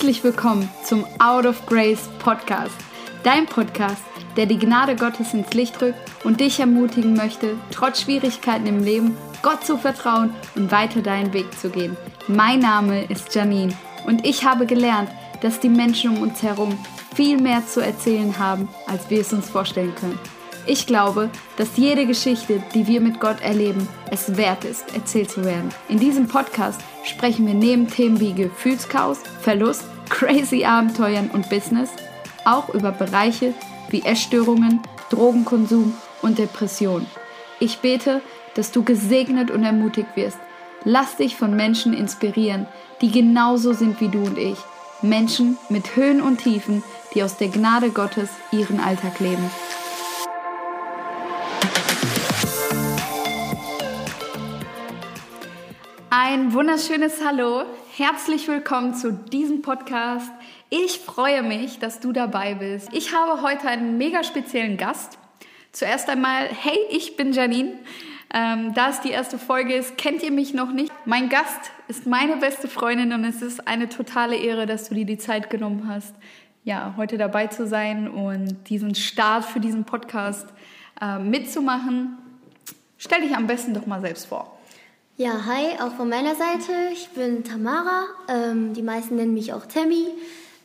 Herzlich willkommen zum Out of Grace Podcast, dein Podcast, der die Gnade Gottes ins Licht rückt und dich ermutigen möchte, trotz Schwierigkeiten im Leben Gott zu vertrauen und weiter deinen Weg zu gehen. Mein Name ist Janine und ich habe gelernt, dass die Menschen um uns herum viel mehr zu erzählen haben, als wir es uns vorstellen können. Ich glaube, dass jede Geschichte, die wir mit Gott erleben, es wert ist, erzählt zu werden. In diesem Podcast sprechen wir neben Themen wie Gefühlschaos, Verlust, crazy Abenteuern und Business auch über Bereiche wie Essstörungen, Drogenkonsum und Depression. Ich bete, dass du gesegnet und ermutigt wirst. Lass dich von Menschen inspirieren, die genauso sind wie du und ich. Menschen mit Höhen und Tiefen, die aus der Gnade Gottes ihren Alltag leben. Ein wunderschönes Hallo. Herzlich willkommen zu diesem Podcast. Ich freue mich, dass du dabei bist. Ich habe heute einen mega speziellen Gast. Zuerst einmal, hey, ich bin Janine. Ähm, da es die erste Folge ist, kennt ihr mich noch nicht. Mein Gast ist meine beste Freundin und es ist eine totale Ehre, dass du dir die Zeit genommen hast, ja, heute dabei zu sein und diesen Start für diesen Podcast äh, mitzumachen. Stell dich am besten doch mal selbst vor. Ja, hi, auch von meiner Seite. Ich bin Tamara. Ähm, die meisten nennen mich auch Tammy.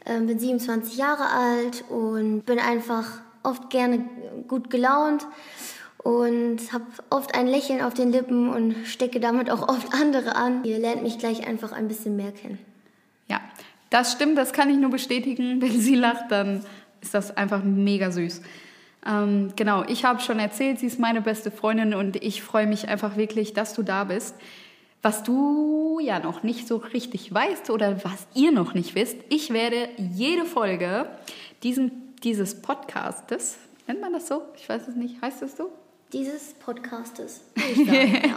Ähm, bin 27 Jahre alt und bin einfach oft gerne gut gelaunt und habe oft ein Lächeln auf den Lippen und stecke damit auch oft andere an. Ihr lernt mich gleich einfach ein bisschen mehr kennen. Ja, das stimmt, das kann ich nur bestätigen. Wenn sie lacht, dann ist das einfach mega süß. Ähm, genau, ich habe schon erzählt, sie ist meine beste Freundin und ich freue mich einfach wirklich, dass du da bist. Was du ja noch nicht so richtig weißt oder was ihr noch nicht wisst, ich werde jede Folge diesen, dieses Podcastes, nennt man das so? Ich weiß es nicht, heißt das so? Dieses Podcastes, ich sagen,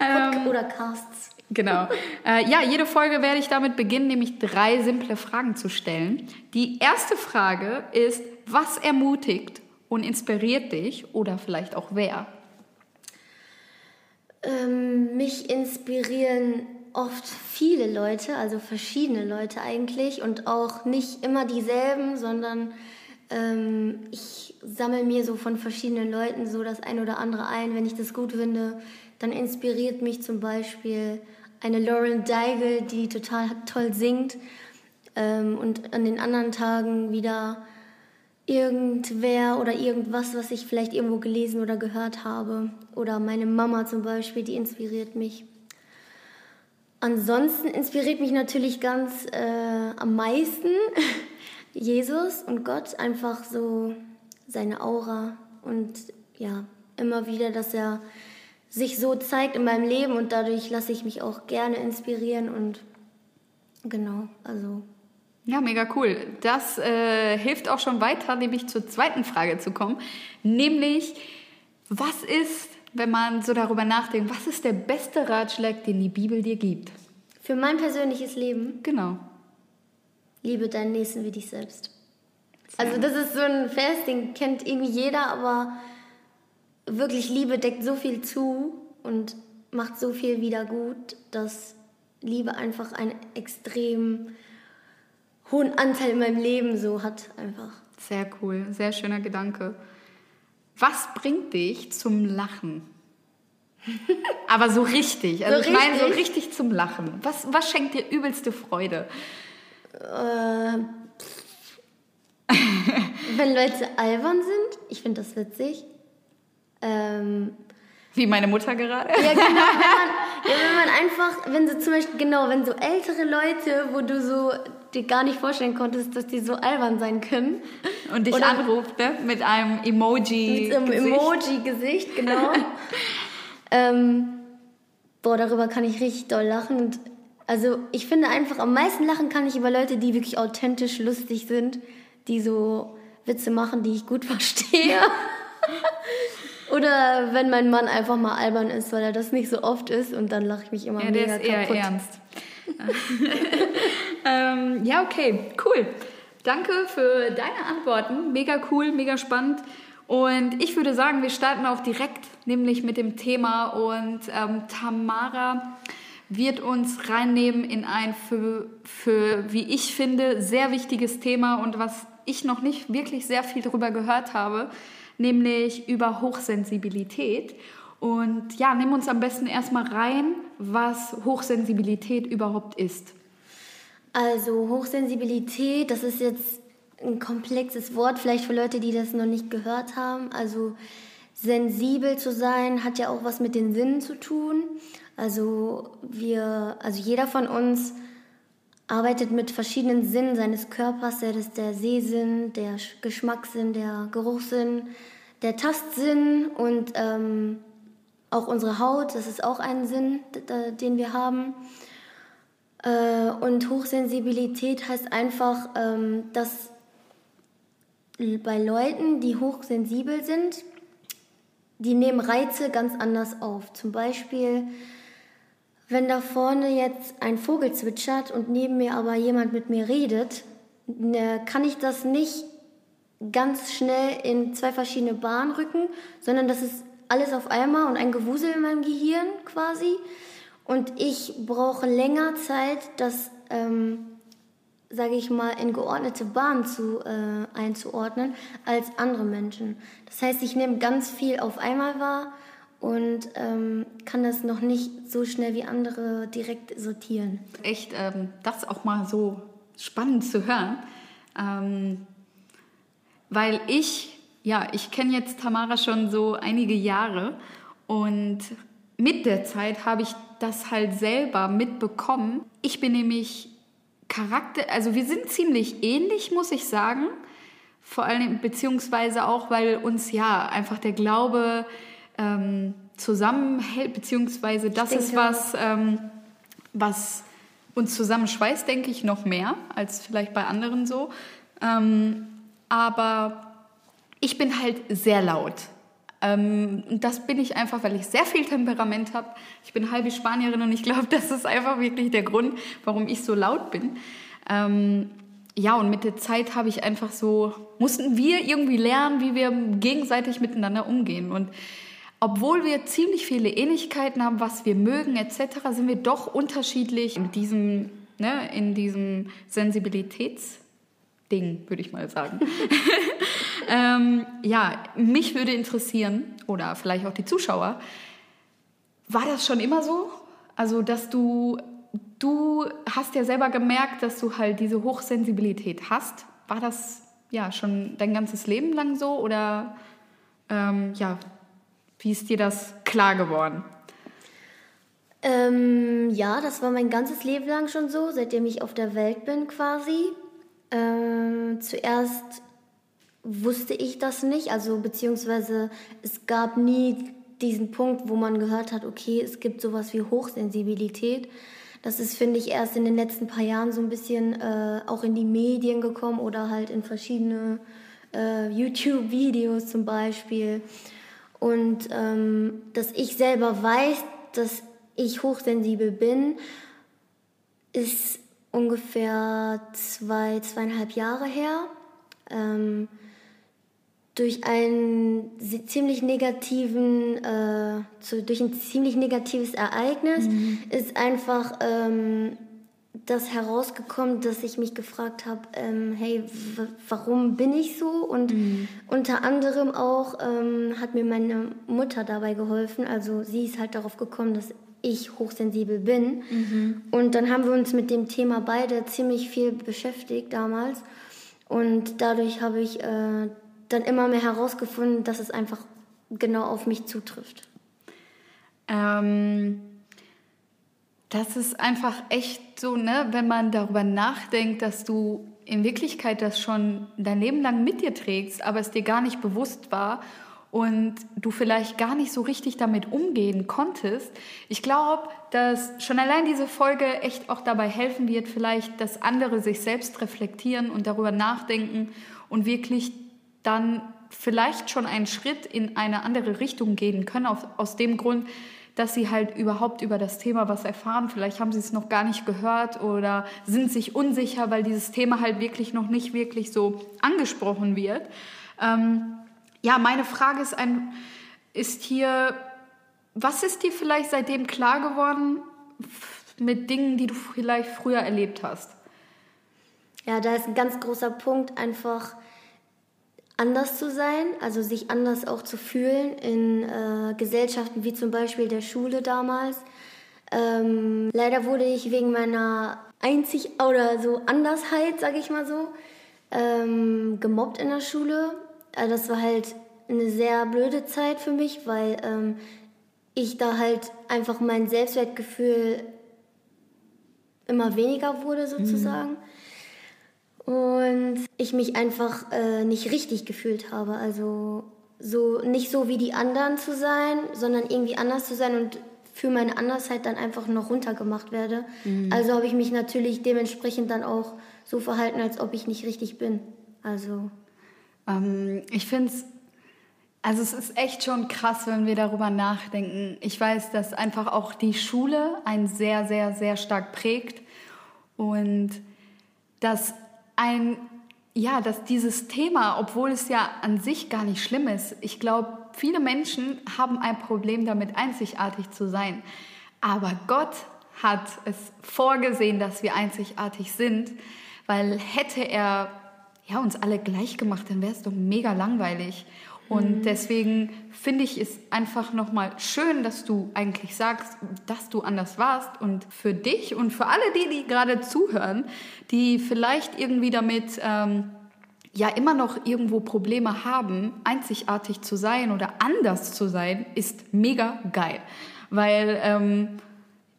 ja. Pod oder Casts. Genau. Äh, ja, jede Folge werde ich damit beginnen, nämlich drei simple Fragen zu stellen. Die erste Frage ist, was ermutigt und inspiriert dich oder vielleicht auch wer? Ähm, mich inspirieren oft viele Leute, also verschiedene Leute eigentlich und auch nicht immer dieselben, sondern ähm, ich sammle mir so von verschiedenen Leuten so das ein oder andere ein. Wenn ich das gut finde, dann inspiriert mich zum Beispiel eine Lauren Daigle, die total toll singt ähm, und an den anderen Tagen wieder irgendwer oder irgendwas, was ich vielleicht irgendwo gelesen oder gehört habe. Oder meine Mama zum Beispiel, die inspiriert mich. Ansonsten inspiriert mich natürlich ganz äh, am meisten Jesus und Gott, einfach so seine Aura und ja, immer wieder, dass er sich so zeigt in meinem Leben und dadurch lasse ich mich auch gerne inspirieren und genau, also ja, mega cool. Das äh, hilft auch schon weiter, nämlich zur zweiten Frage zu kommen. Nämlich, was ist, wenn man so darüber nachdenkt, was ist der beste Ratschlag, den die Bibel dir gibt? Für mein persönliches Leben? Genau. Liebe deinen Nächsten wie dich selbst. Also das ist so ein Vers, den kennt irgendwie jeder, aber wirklich Liebe deckt so viel zu und macht so viel wieder gut, dass Liebe einfach ein extrem hohen Anteil in meinem Leben so hat einfach. Sehr cool, sehr schöner Gedanke. Was bringt dich zum Lachen? Aber so richtig, also so ich meine so richtig zum Lachen. Was, was schenkt dir übelste Freude? Äh, wenn Leute albern sind, ich finde das witzig. Ähm, Wie meine Mutter gerade? Ja, genau. Wenn man, ja, wenn man einfach, wenn so zum Beispiel, genau, wenn so ältere Leute, wo du so dir gar nicht vorstellen konntest, dass die so albern sein können. Und dich Oder anruft, ne? Mit einem Emoji. Mit einem Emoji-Gesicht, genau. ähm, boah, darüber kann ich richtig doll lachen. Und also ich finde einfach, am meisten lachen kann ich über Leute, die wirklich authentisch lustig sind, die so Witze machen, die ich gut verstehe. Oder wenn mein Mann einfach mal albern ist, weil er das nicht so oft ist und dann lache ich mich immer ja, mega kaputt. Ja, der ist eher ernst. Ähm, ja, okay, cool. Danke für deine Antworten. Mega cool, mega spannend. Und ich würde sagen, wir starten auch direkt, nämlich mit dem Thema. Und ähm, Tamara, wird uns reinnehmen in ein für, für, wie ich finde, sehr wichtiges Thema und was ich noch nicht wirklich sehr viel darüber gehört habe, nämlich über Hochsensibilität. Und ja, nimm uns am besten erstmal rein, was Hochsensibilität überhaupt ist. Also Hochsensibilität, das ist jetzt ein komplexes Wort, vielleicht für Leute, die das noch nicht gehört haben. Also sensibel zu sein hat ja auch was mit den Sinnen zu tun. Also wir, also jeder von uns arbeitet mit verschiedenen Sinnen seines Körpers, das der Sehsinn, der Geschmackssinn, der Geruchssinn, der Tastsinn und ähm, auch unsere Haut, das ist auch ein Sinn, den wir haben. Äh, und Hochsensibilität heißt einfach, ähm, dass bei Leuten, die hochsensibel sind, die nehmen Reize ganz anders auf. Zum Beispiel wenn da vorne jetzt ein Vogel zwitschert und neben mir aber jemand mit mir redet, ne, kann ich das nicht ganz schnell in zwei verschiedene Bahnen rücken, sondern das ist alles auf einmal und ein Gewusel in meinem Gehirn quasi. Und ich brauche länger Zeit, das, ähm, sage ich mal, in geordnete Bahnen zu, äh, einzuordnen als andere Menschen. Das heißt, ich nehme ganz viel auf einmal wahr und ähm, kann das noch nicht so schnell wie andere direkt sortieren. Echt, ähm, das auch mal so spannend zu hören, ähm, weil ich, ja, ich kenne jetzt Tamara schon so einige Jahre und mit der Zeit habe ich das halt selber mitbekommen. Ich bin nämlich Charakter, also wir sind ziemlich ähnlich, muss ich sagen. Vor allem, beziehungsweise auch, weil uns ja einfach der Glaube ähm, zusammenhält, beziehungsweise das ist was, ähm, was uns zusammenschweißt, denke ich, noch mehr als vielleicht bei anderen so. Ähm, aber ich bin halt sehr laut. Ähm, und das bin ich einfach, weil ich sehr viel Temperament habe. Ich bin halbe Spanierin und ich glaube, das ist einfach wirklich der Grund, warum ich so laut bin. Ähm, ja, und mit der Zeit habe ich einfach so, mussten wir irgendwie lernen, wie wir gegenseitig miteinander umgehen. Und obwohl wir ziemlich viele Ähnlichkeiten haben, was wir mögen etc., sind wir doch unterschiedlich in diesem, ne, in diesem Sensibilitätsding, würde ich mal sagen. ähm, ja, mich würde interessieren, oder vielleicht auch die Zuschauer, war das schon immer so? Also, dass du, du hast ja selber gemerkt, dass du halt diese Hochsensibilität hast. War das ja schon dein ganzes Leben lang so oder ähm, ja, wie ist dir das klar geworden? Ähm, ja, das war mein ganzes Leben lang schon so, seitdem ich auf der Welt bin quasi. Ähm, zuerst wusste ich das nicht, also beziehungsweise es gab nie diesen Punkt, wo man gehört hat, okay, es gibt sowas wie Hochsensibilität. Das ist, finde ich, erst in den letzten paar Jahren so ein bisschen äh, auch in die Medien gekommen oder halt in verschiedene äh, YouTube-Videos zum Beispiel. Und ähm, dass ich selber weiß, dass ich hochsensibel bin, ist ungefähr zwei, zweieinhalb Jahre her. Ähm, durch einen ziemlich negativen, äh, zu, durch ein ziemlich negatives Ereignis mhm. ist einfach ähm, das herausgekommen, dass ich mich gefragt habe, ähm, hey, warum bin ich so? Und mhm. unter anderem auch ähm, hat mir meine Mutter dabei geholfen. Also sie ist halt darauf gekommen, dass ich hochsensibel bin. Mhm. Und dann haben wir uns mit dem Thema beide ziemlich viel beschäftigt damals. Und dadurch habe ich äh, dann immer mehr herausgefunden, dass es einfach genau auf mich zutrifft. Ähm das ist einfach echt so, ne, wenn man darüber nachdenkt, dass du in Wirklichkeit das schon dein Leben lang mit dir trägst, aber es dir gar nicht bewusst war und du vielleicht gar nicht so richtig damit umgehen konntest. Ich glaube, dass schon allein diese Folge echt auch dabei helfen wird, vielleicht, dass andere sich selbst reflektieren und darüber nachdenken und wirklich dann vielleicht schon einen Schritt in eine andere Richtung gehen können, aus dem Grund, dass sie halt überhaupt über das Thema was erfahren. Vielleicht haben sie es noch gar nicht gehört oder sind sich unsicher, weil dieses Thema halt wirklich noch nicht wirklich so angesprochen wird. Ähm, ja, meine Frage ist, ein, ist hier, was ist dir vielleicht seitdem klar geworden? mit Dingen, die du vielleicht früher erlebt hast? Ja, da ist ein ganz großer Punkt, einfach anders zu sein, also sich anders auch zu fühlen in äh, Gesellschaften wie zum Beispiel der Schule damals. Ähm, leider wurde ich wegen meiner einzig oder so Andersheit, sage ich mal so, ähm, gemobbt in der Schule. Also das war halt eine sehr blöde Zeit für mich, weil ähm, ich da halt einfach mein Selbstwertgefühl immer weniger wurde sozusagen. Mhm. Und ich mich einfach äh, nicht richtig gefühlt habe. Also so nicht so wie die anderen zu sein, sondern irgendwie anders zu sein und für meine Andersheit dann einfach noch runtergemacht werde. Mhm. Also habe ich mich natürlich dementsprechend dann auch so verhalten, als ob ich nicht richtig bin. Also. Ähm, ich finde es, also es ist echt schon krass, wenn wir darüber nachdenken. Ich weiß, dass einfach auch die Schule einen sehr, sehr, sehr stark prägt und dass ein ja, dass dieses Thema, obwohl es ja an sich gar nicht schlimm ist, ich glaube, viele Menschen haben ein Problem damit, einzigartig zu sein. Aber Gott hat es vorgesehen, dass wir einzigartig sind, weil hätte er ja, uns alle gleich gemacht, dann wäre es doch mega langweilig. Und mhm. deswegen finde ich es einfach nochmal schön, dass du eigentlich sagst, dass du anders warst. Und für dich und für alle die, die gerade zuhören, die vielleicht irgendwie damit ähm, ja immer noch irgendwo Probleme haben, einzigartig zu sein oder anders zu sein, ist mega geil. Weil ähm,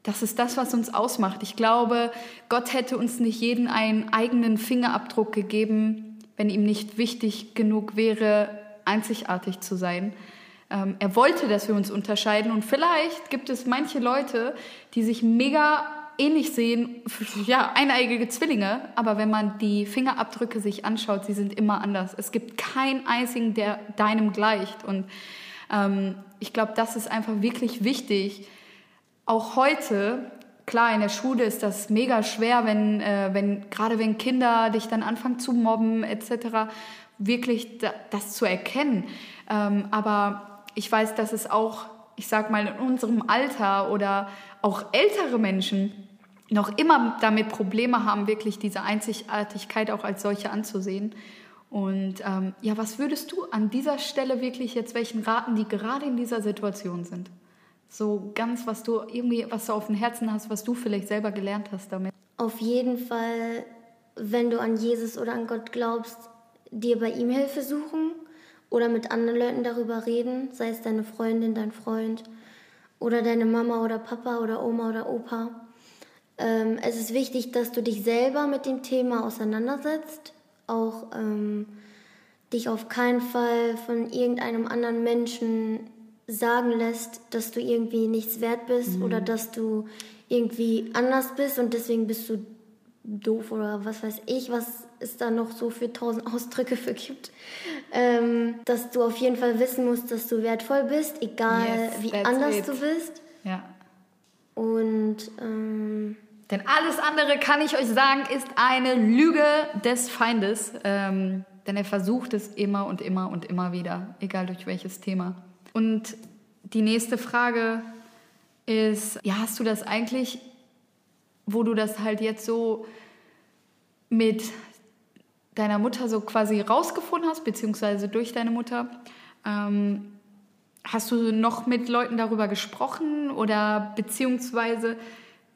das ist das, was uns ausmacht. Ich glaube, Gott hätte uns nicht jeden einen eigenen Fingerabdruck gegeben, wenn ihm nicht wichtig genug wäre, einzigartig zu sein. Ähm, er wollte, dass wir uns unterscheiden und vielleicht gibt es manche Leute, die sich mega ähnlich sehen, ja, eineigige Zwillinge, aber wenn man die Fingerabdrücke sich anschaut, sie sind immer anders. Es gibt keinen einzigen, der deinem gleicht und ähm, ich glaube, das ist einfach wirklich wichtig. Auch heute, klar, in der Schule ist das mega schwer, wenn, äh, wenn gerade wenn Kinder dich dann anfangen zu mobben etc wirklich das zu erkennen. Ähm, aber ich weiß, dass es auch, ich sag mal, in unserem Alter oder auch ältere Menschen noch immer damit Probleme haben, wirklich diese Einzigartigkeit auch als solche anzusehen. Und ähm, ja, was würdest du an dieser Stelle wirklich jetzt welchen raten, die gerade in dieser Situation sind? So ganz, was du irgendwie, was du auf dem Herzen hast, was du vielleicht selber gelernt hast damit. Auf jeden Fall, wenn du an Jesus oder an Gott glaubst, dir bei ihm Hilfe suchen oder mit anderen Leuten darüber reden, sei es deine Freundin, dein Freund oder deine Mama oder Papa oder Oma oder Opa. Ähm, es ist wichtig, dass du dich selber mit dem Thema auseinandersetzt, auch ähm, dich auf keinen Fall von irgendeinem anderen Menschen sagen lässt, dass du irgendwie nichts wert bist mhm. oder dass du irgendwie anders bist und deswegen bist du doof oder was weiß ich, was es da noch so für tausend Ausdrücke für gibt. Ähm, dass du auf jeden Fall wissen musst, dass du wertvoll bist, egal yes, wie anders it. du bist. Ja. Und ähm, denn alles andere, kann ich euch sagen, ist eine Lüge des Feindes. Ähm, denn er versucht es immer und immer und immer wieder, egal durch welches Thema. Und die nächste Frage ist, ja, hast du das eigentlich, wo du das halt jetzt so mit deiner Mutter so quasi rausgefunden hast, beziehungsweise durch deine Mutter, ähm, hast du noch mit Leuten darüber gesprochen oder beziehungsweise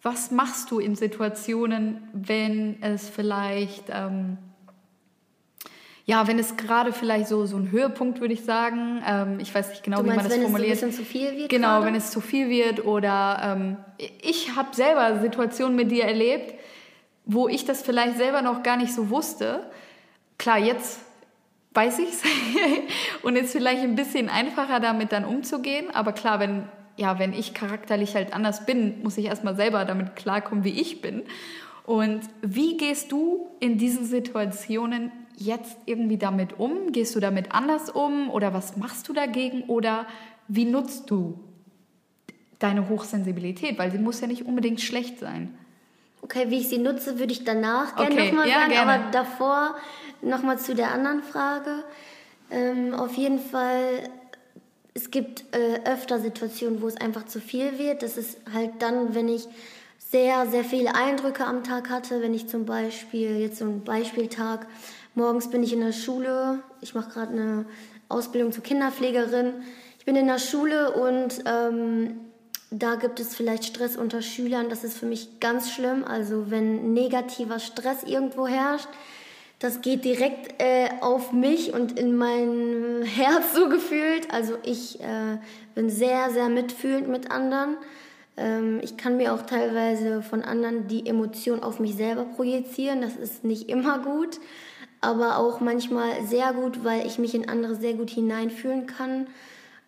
was machst du in Situationen, wenn es vielleicht, ähm, ja, wenn es gerade vielleicht so, so ein Höhepunkt, würde ich sagen, ähm, ich weiß nicht genau, meinst, wie man das wenn formuliert. Wenn es ein bisschen zu viel wird? Genau, gerade? wenn es zu viel wird oder ähm, ich habe selber Situationen mit dir erlebt, wo ich das vielleicht selber noch gar nicht so wusste. Klar, jetzt weiß ich es und ist vielleicht ein bisschen einfacher damit dann umzugehen. Aber klar, wenn, ja, wenn ich charakterlich halt anders bin, muss ich erstmal selber damit klarkommen, wie ich bin. Und wie gehst du in diesen Situationen jetzt irgendwie damit um? Gehst du damit anders um oder was machst du dagegen oder wie nutzt du deine Hochsensibilität? Weil sie muss ja nicht unbedingt schlecht sein. Okay, wie ich sie nutze, würde ich danach gerne okay, nochmal ja, sagen. Gerne. Aber davor nochmal zu der anderen Frage. Ähm, auf jeden Fall, es gibt äh, öfter Situationen, wo es einfach zu viel wird. Das ist halt dann, wenn ich sehr, sehr viele Eindrücke am Tag hatte. Wenn ich zum Beispiel, jetzt so ein Beispieltag, morgens bin ich in der Schule, ich mache gerade eine Ausbildung zur Kinderpflegerin. Ich bin in der Schule und ähm, da gibt es vielleicht Stress unter Schülern. Das ist für mich ganz schlimm. Also wenn negativer Stress irgendwo herrscht, das geht direkt äh, auf mich und in mein Herz so gefühlt. Also ich äh, bin sehr, sehr mitfühlend mit anderen. Ähm, ich kann mir auch teilweise von anderen die Emotion auf mich selber projizieren. Das ist nicht immer gut, aber auch manchmal sehr gut, weil ich mich in andere sehr gut hineinfühlen kann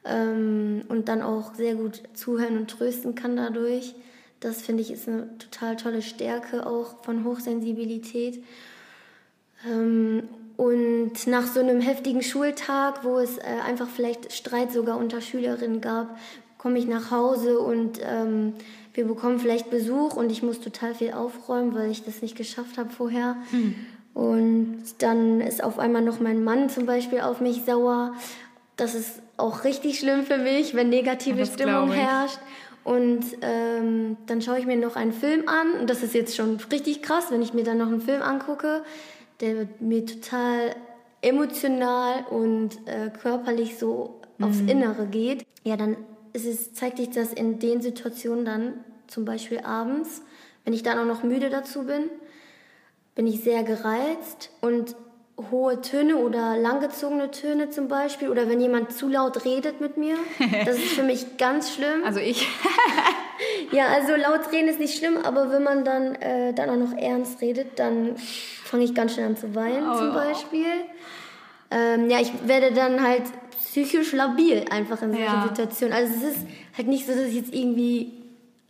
ähm, und dann auch sehr gut zuhören und trösten kann dadurch. Das finde ich ist eine total tolle Stärke auch von Hochsensibilität. Ähm, und nach so einem heftigen Schultag, wo es äh, einfach vielleicht Streit sogar unter Schülerinnen gab, komme ich nach Hause und ähm, wir bekommen vielleicht Besuch und ich muss total viel aufräumen, weil ich das nicht geschafft habe vorher. Hm. Und dann ist auf einmal noch mein Mann zum Beispiel auf mich sauer. Das ist auch richtig schlimm für mich, wenn negative das Stimmung herrscht. Und ähm, dann schaue ich mir noch einen Film an. Und das ist jetzt schon richtig krass, wenn ich mir dann noch einen Film angucke, der mir total emotional und äh, körperlich so mhm. aufs Innere geht. Ja, dann es ist, zeigt sich das in den Situationen dann, zum Beispiel abends, wenn ich dann auch noch müde dazu bin, bin ich sehr gereizt und hohe Töne oder langgezogene Töne zum Beispiel oder wenn jemand zu laut redet mit mir, das ist für mich ganz schlimm. Also ich. ja, also laut reden ist nicht schlimm, aber wenn man dann, äh, dann auch noch ernst redet, dann fange ich ganz schnell an zu weinen oh. zum Beispiel. Ähm, ja, ich werde dann halt psychisch labil einfach in solchen ja. Situationen. Also es ist halt nicht so, dass ich jetzt irgendwie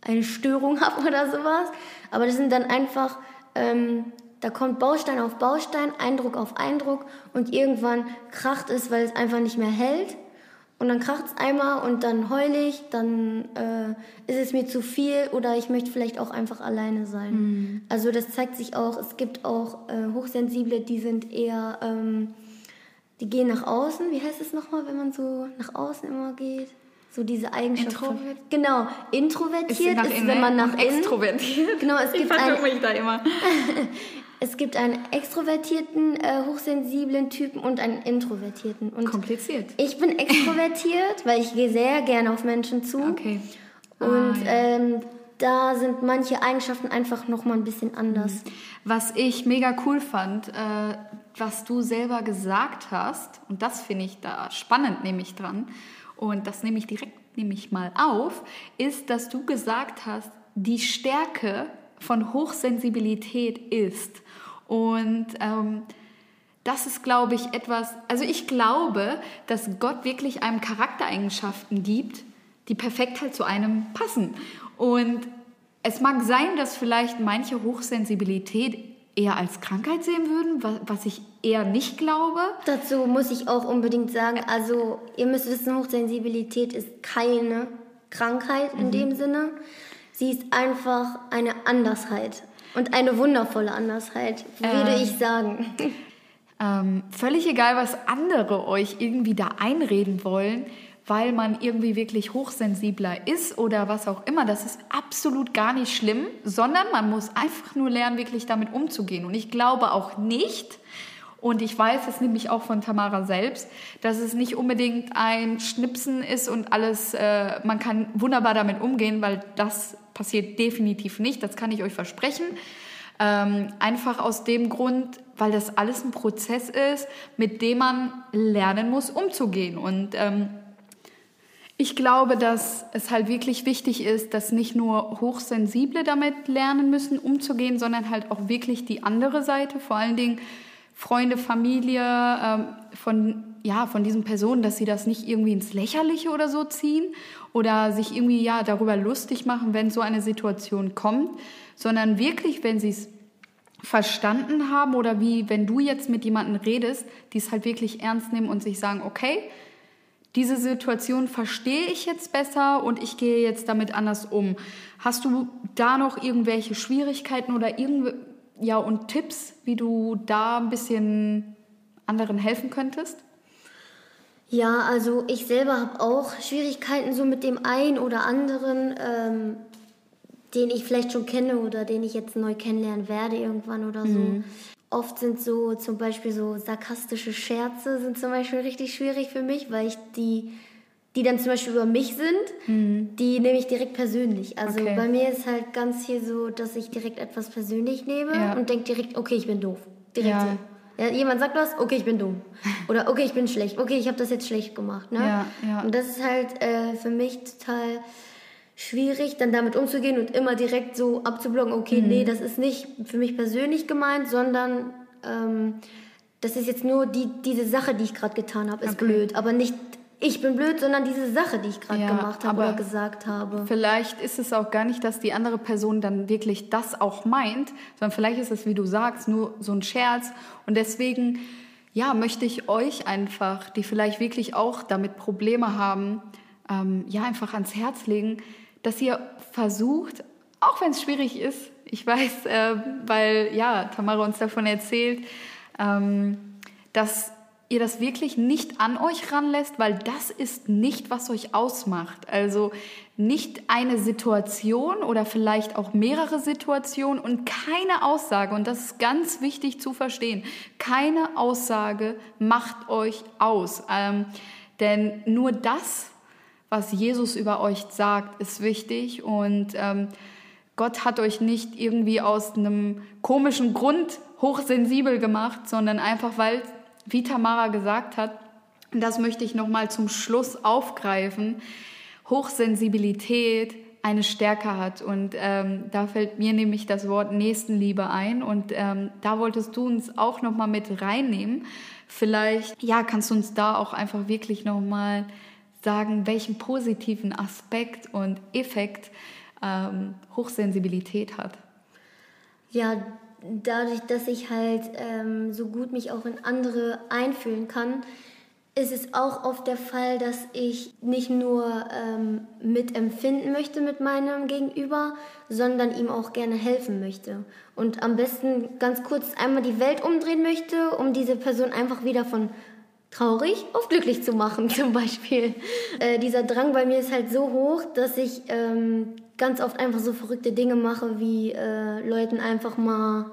eine Störung habe oder sowas, aber das sind dann einfach, ähm, da kommt Baustein auf Baustein, Eindruck auf Eindruck und irgendwann kracht es, weil es einfach nicht mehr hält. Und dann kracht es einmal und dann heul ich, dann äh, ist es mir zu viel oder ich möchte vielleicht auch einfach alleine sein. Mhm. Also das zeigt sich auch, es gibt auch äh, Hochsensible, die sind eher... Ähm, die gehen nach außen. Wie heißt es nochmal, wenn man so nach außen immer geht? So diese Eigenschaft. Introvert? Genau, introvertiert ist, ist wenn man nach innen. Extrovertiert. Genau, es gibt ich mich da immer. es gibt einen extrovertierten, äh, hochsensiblen Typen und einen introvertierten. Und Kompliziert. Ich bin extrovertiert, weil ich gehe sehr gerne auf Menschen zu. Okay. Und ah, ja. ähm, da sind manche Eigenschaften einfach noch mal ein bisschen anders. Mhm. Was ich mega cool fand, äh, was du selber gesagt hast, und das finde ich da spannend, nehme ich dran, und das nehme ich direkt nehme ich mal auf, ist, dass du gesagt hast, die Stärke von Hochsensibilität ist. Und ähm, das ist, glaube ich, etwas, also ich glaube, dass Gott wirklich einem Charaktereigenschaften gibt, die perfekt halt zu einem passen. Und es mag sein, dass vielleicht manche Hochsensibilität eher als Krankheit sehen würden, was ich eher nicht glaube. Dazu muss ich auch unbedingt sagen, also ihr müsst wissen, Hochsensibilität ist keine Krankheit in mhm. dem Sinne. Sie ist einfach eine Andersheit und eine wundervolle Andersheit, würde ähm, ich sagen. Ähm, völlig egal, was andere euch irgendwie da einreden wollen weil man irgendwie wirklich hochsensibler ist oder was auch immer. Das ist absolut gar nicht schlimm, sondern man muss einfach nur lernen, wirklich damit umzugehen. Und ich glaube auch nicht, und ich weiß es nämlich auch von Tamara selbst, dass es nicht unbedingt ein Schnipsen ist und alles, äh, man kann wunderbar damit umgehen, weil das passiert definitiv nicht, das kann ich euch versprechen. Ähm, einfach aus dem Grund, weil das alles ein Prozess ist, mit dem man lernen muss, umzugehen. Und ähm, ich glaube, dass es halt wirklich wichtig ist, dass nicht nur Hochsensible damit lernen müssen, umzugehen, sondern halt auch wirklich die andere Seite, vor allen Dingen Freunde, Familie ähm, von, ja, von diesen Personen, dass sie das nicht irgendwie ins Lächerliche oder so ziehen oder sich irgendwie ja, darüber lustig machen, wenn so eine Situation kommt, sondern wirklich, wenn sie es verstanden haben oder wie wenn du jetzt mit jemandem redest, die es halt wirklich ernst nehmen und sich sagen, okay, diese Situation verstehe ich jetzt besser und ich gehe jetzt damit anders um. Hast du da noch irgendwelche Schwierigkeiten oder irgendwie, ja, und Tipps, wie du da ein bisschen anderen helfen könntest? Ja, also ich selber habe auch Schwierigkeiten so mit dem einen oder anderen. Ähm, den ich vielleicht schon kenne oder den ich jetzt neu kennenlernen werde irgendwann oder so. Mhm. Oft sind so zum Beispiel so sarkastische Scherze sind zum Beispiel richtig schwierig für mich, weil ich die, die dann zum Beispiel über mich sind, mhm. die nehme ich direkt persönlich. Also okay. bei mir ist halt ganz hier so, dass ich direkt etwas persönlich nehme ja. und denke direkt, okay, ich bin doof. Direkt ja. so. Ja, jemand sagt was, okay, ich bin dumm. Oder okay, ich bin schlecht. Okay, ich habe das jetzt schlecht gemacht. Ne? Ja, ja. Und das ist halt äh, für mich total schwierig, dann damit umzugehen und immer direkt so abzublocken, okay, mhm. nee, das ist nicht für mich persönlich gemeint, sondern ähm, das ist jetzt nur die, diese Sache, die ich gerade getan habe, ist okay. blöd, aber nicht ich bin blöd, sondern diese Sache, die ich gerade ja, gemacht habe oder gesagt habe. Vielleicht ist es auch gar nicht, dass die andere Person dann wirklich das auch meint, sondern vielleicht ist es, wie du sagst, nur so ein Scherz. Und deswegen, ja, möchte ich euch einfach, die vielleicht wirklich auch damit Probleme haben, ähm, ja, einfach ans Herz legen, dass ihr versucht, auch wenn es schwierig ist, ich weiß, äh, weil ja, Tamara uns davon erzählt, ähm, dass ihr das wirklich nicht an euch ranlässt, weil das ist nicht, was euch ausmacht. Also nicht eine Situation oder vielleicht auch mehrere Situationen und keine Aussage, und das ist ganz wichtig zu verstehen, keine Aussage macht euch aus. Ähm, denn nur das, was Jesus über euch sagt, ist wichtig und ähm, Gott hat euch nicht irgendwie aus einem komischen Grund hochsensibel gemacht, sondern einfach, weil, wie Tamara gesagt hat, das möchte ich nochmal zum Schluss aufgreifen, Hochsensibilität eine Stärke hat. Und ähm, da fällt mir nämlich das Wort Nächstenliebe ein. Und ähm, da wolltest du uns auch nochmal mit reinnehmen. Vielleicht, ja, kannst du uns da auch einfach wirklich nochmal sagen, welchen positiven Aspekt und Effekt ähm, Hochsensibilität hat. Ja, dadurch, dass ich halt ähm, so gut mich auch in andere einfühlen kann, ist es auch oft der Fall, dass ich nicht nur ähm, mitempfinden möchte mit meinem Gegenüber, sondern ihm auch gerne helfen möchte. Und am besten ganz kurz einmal die Welt umdrehen möchte, um diese Person einfach wieder von traurig auf glücklich zu machen, zum Beispiel. Äh, dieser Drang bei mir ist halt so hoch, dass ich ähm, ganz oft einfach so verrückte Dinge mache, wie äh, Leuten einfach mal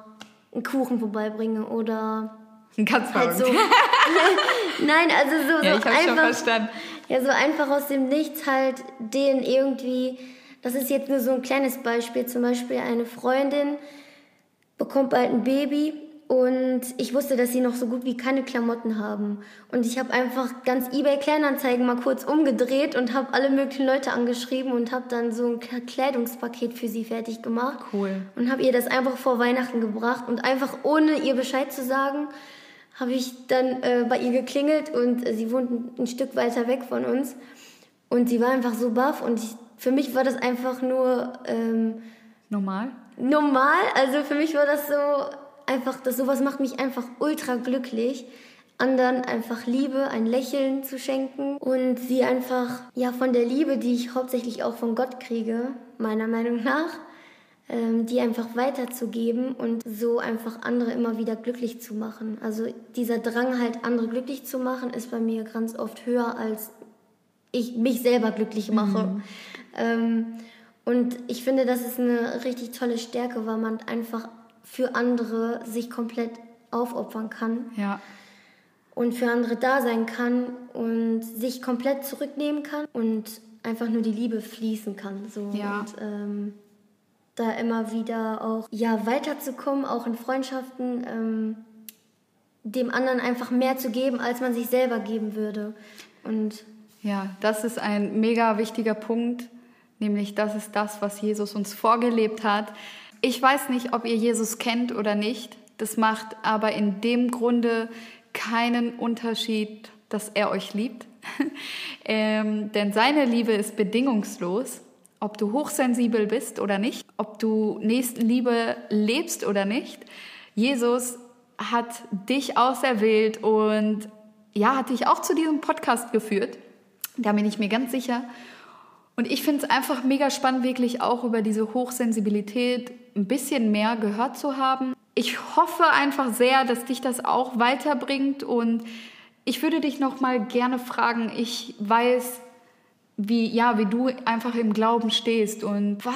einen Kuchen vorbeibringe oder Ganz halt so. Nein, also so, so ja, ich einfach. Schon verstanden. Ja, so einfach aus dem Nichts halt den irgendwie. Das ist jetzt nur so ein kleines Beispiel. Zum Beispiel eine Freundin bekommt bald ein Baby und ich wusste, dass sie noch so gut wie keine Klamotten haben. Und ich habe einfach ganz eBay Kleinanzeigen mal kurz umgedreht und habe alle möglichen Leute angeschrieben und habe dann so ein Kleidungspaket für sie fertig gemacht. Cool. Und habe ihr das einfach vor Weihnachten gebracht und einfach ohne ihr Bescheid zu sagen, habe ich dann äh, bei ihr geklingelt und äh, sie wohnt ein Stück weiter weg von uns. Und sie war einfach so baff und ich, für mich war das einfach nur ähm, normal. Normal, also für mich war das so einfach, das sowas macht mich einfach ultra glücklich, anderen einfach Liebe, ein Lächeln zu schenken und sie einfach, ja, von der Liebe, die ich hauptsächlich auch von Gott kriege, meiner Meinung nach, ähm, die einfach weiterzugeben und so einfach andere immer wieder glücklich zu machen. Also dieser Drang halt andere glücklich zu machen, ist bei mir ganz oft höher als ich mich selber glücklich mache. Mhm. Ähm, und ich finde, das ist eine richtig tolle Stärke, weil man einfach für andere sich komplett aufopfern kann. Ja. Und für andere da sein kann und sich komplett zurücknehmen kann und einfach nur die Liebe fließen kann. So. Ja. Und ähm, da immer wieder auch ja, weiterzukommen, auch in Freundschaften, ähm, dem anderen einfach mehr zu geben, als man sich selber geben würde. Und ja, das ist ein mega wichtiger Punkt, nämlich das ist das, was Jesus uns vorgelebt hat. Ich weiß nicht, ob ihr Jesus kennt oder nicht. Das macht aber in dem Grunde keinen Unterschied, dass er euch liebt. ähm, denn seine Liebe ist bedingungslos. Ob du hochsensibel bist oder nicht, ob du Nächstenliebe lebst oder nicht. Jesus hat dich auserwählt und ja, hat dich auch zu diesem Podcast geführt. Da bin ich mir ganz sicher. Und ich finde es einfach mega spannend, wirklich auch über diese Hochsensibilität ein bisschen mehr gehört zu haben. Ich hoffe einfach sehr, dass dich das auch weiterbringt und ich würde dich noch mal gerne fragen. Ich weiß, wie, ja, wie du einfach im Glauben stehst und was,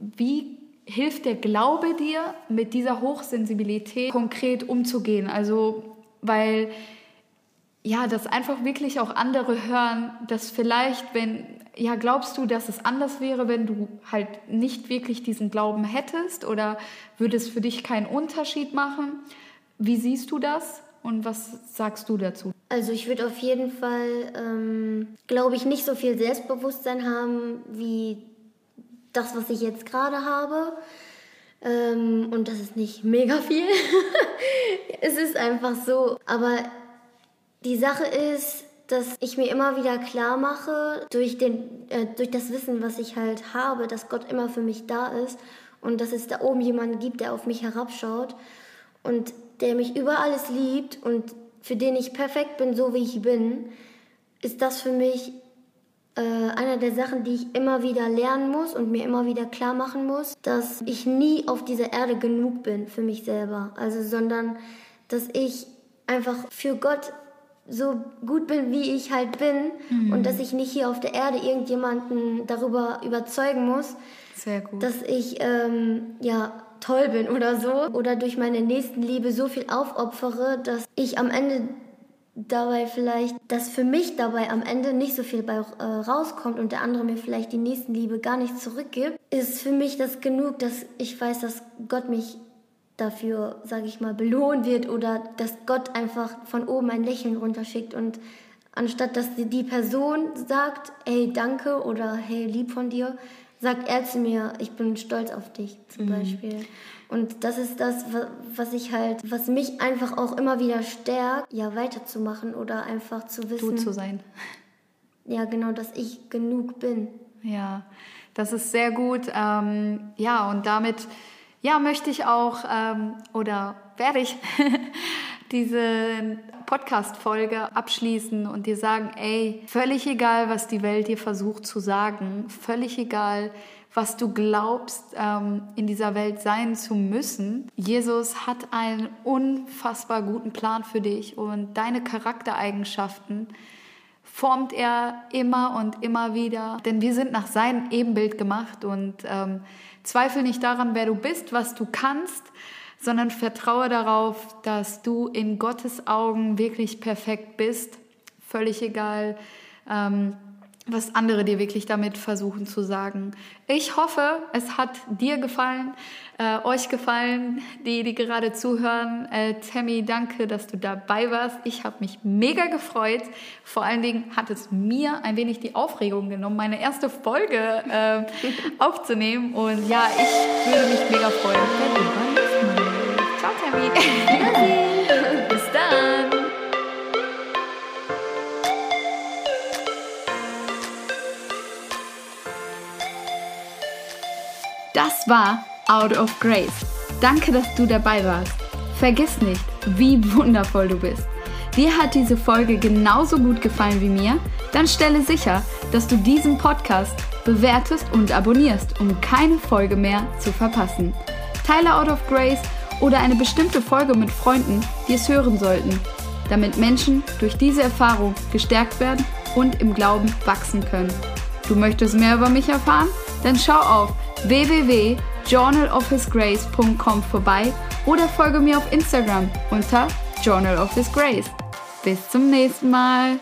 wie hilft der Glaube dir, mit dieser Hochsensibilität konkret umzugehen? Also, weil ja, dass einfach wirklich auch andere hören, dass vielleicht, wenn, ja, glaubst du, dass es anders wäre, wenn du halt nicht wirklich diesen Glauben hättest oder würde es für dich keinen Unterschied machen? Wie siehst du das und was sagst du dazu? Also ich würde auf jeden Fall, ähm, glaube ich, nicht so viel Selbstbewusstsein haben wie das, was ich jetzt gerade habe. Ähm, und das ist nicht mega viel. es ist einfach so. Aber die Sache ist, dass ich mir immer wieder klar mache, durch, den, äh, durch das Wissen, was ich halt habe, dass Gott immer für mich da ist und dass es da oben jemanden gibt, der auf mich herabschaut und der mich über alles liebt und für den ich perfekt bin, so wie ich bin, ist das für mich äh, einer der Sachen, die ich immer wieder lernen muss und mir immer wieder klar machen muss, dass ich nie auf dieser Erde genug bin für mich selber. Also, sondern dass ich einfach für Gott so gut bin, wie ich halt bin mhm. und dass ich nicht hier auf der Erde irgendjemanden darüber überzeugen muss, dass ich ähm, ja toll bin oder so oder durch meine Nächstenliebe so viel aufopfere, dass ich am Ende dabei vielleicht, dass für mich dabei am Ende nicht so viel bei, äh, rauskommt und der andere mir vielleicht die Nächstenliebe gar nicht zurückgibt, ist für mich das genug, dass ich weiß, dass Gott mich dafür, sage ich mal, belohnt wird oder dass Gott einfach von oben ein Lächeln runterschickt und anstatt dass die Person sagt, hey, danke oder hey, lieb von dir, sagt er zu mir, ich bin stolz auf dich zum mhm. Beispiel. Und das ist das, was ich halt, was mich einfach auch immer wieder stärkt, ja, weiterzumachen oder einfach zu wissen. Du zu sein. Ja, genau, dass ich genug bin. Ja, das ist sehr gut. Ähm, ja, und damit ja, möchte ich auch ähm, oder werde ich diese Podcast-Folge abschließen und dir sagen, ey, völlig egal, was die Welt dir versucht zu sagen, völlig egal, was du glaubst, ähm, in dieser Welt sein zu müssen. Jesus hat einen unfassbar guten Plan für dich und deine Charaktereigenschaften formt er immer und immer wieder, denn wir sind nach seinem Ebenbild gemacht und ähm, zweifel nicht daran, wer du bist, was du kannst, sondern vertraue darauf, dass du in Gottes Augen wirklich perfekt bist, völlig egal, ähm, was andere dir wirklich damit versuchen zu sagen. Ich hoffe, es hat dir gefallen, äh, euch gefallen, die, die gerade zuhören. Äh, Tammy, danke, dass du dabei warst. Ich habe mich mega gefreut. Vor allen Dingen hat es mir ein wenig die Aufregung genommen, meine erste Folge äh, aufzunehmen. Und ja, ich würde mich mega freuen, wenn du. Ciao, Tammy. Das war Out of Grace. Danke, dass du dabei warst. Vergiss nicht, wie wundervoll du bist. Dir hat diese Folge genauso gut gefallen wie mir? Dann stelle sicher, dass du diesen Podcast bewertest und abonnierst, um keine Folge mehr zu verpassen. Teile Out of Grace oder eine bestimmte Folge mit Freunden, die es hören sollten, damit Menschen durch diese Erfahrung gestärkt werden und im Glauben wachsen können. Du möchtest mehr über mich erfahren? Dann schau auf www.journalofhisgrace.com vorbei oder folge mir auf Instagram unter Journal of His Grace. Bis zum nächsten Mal.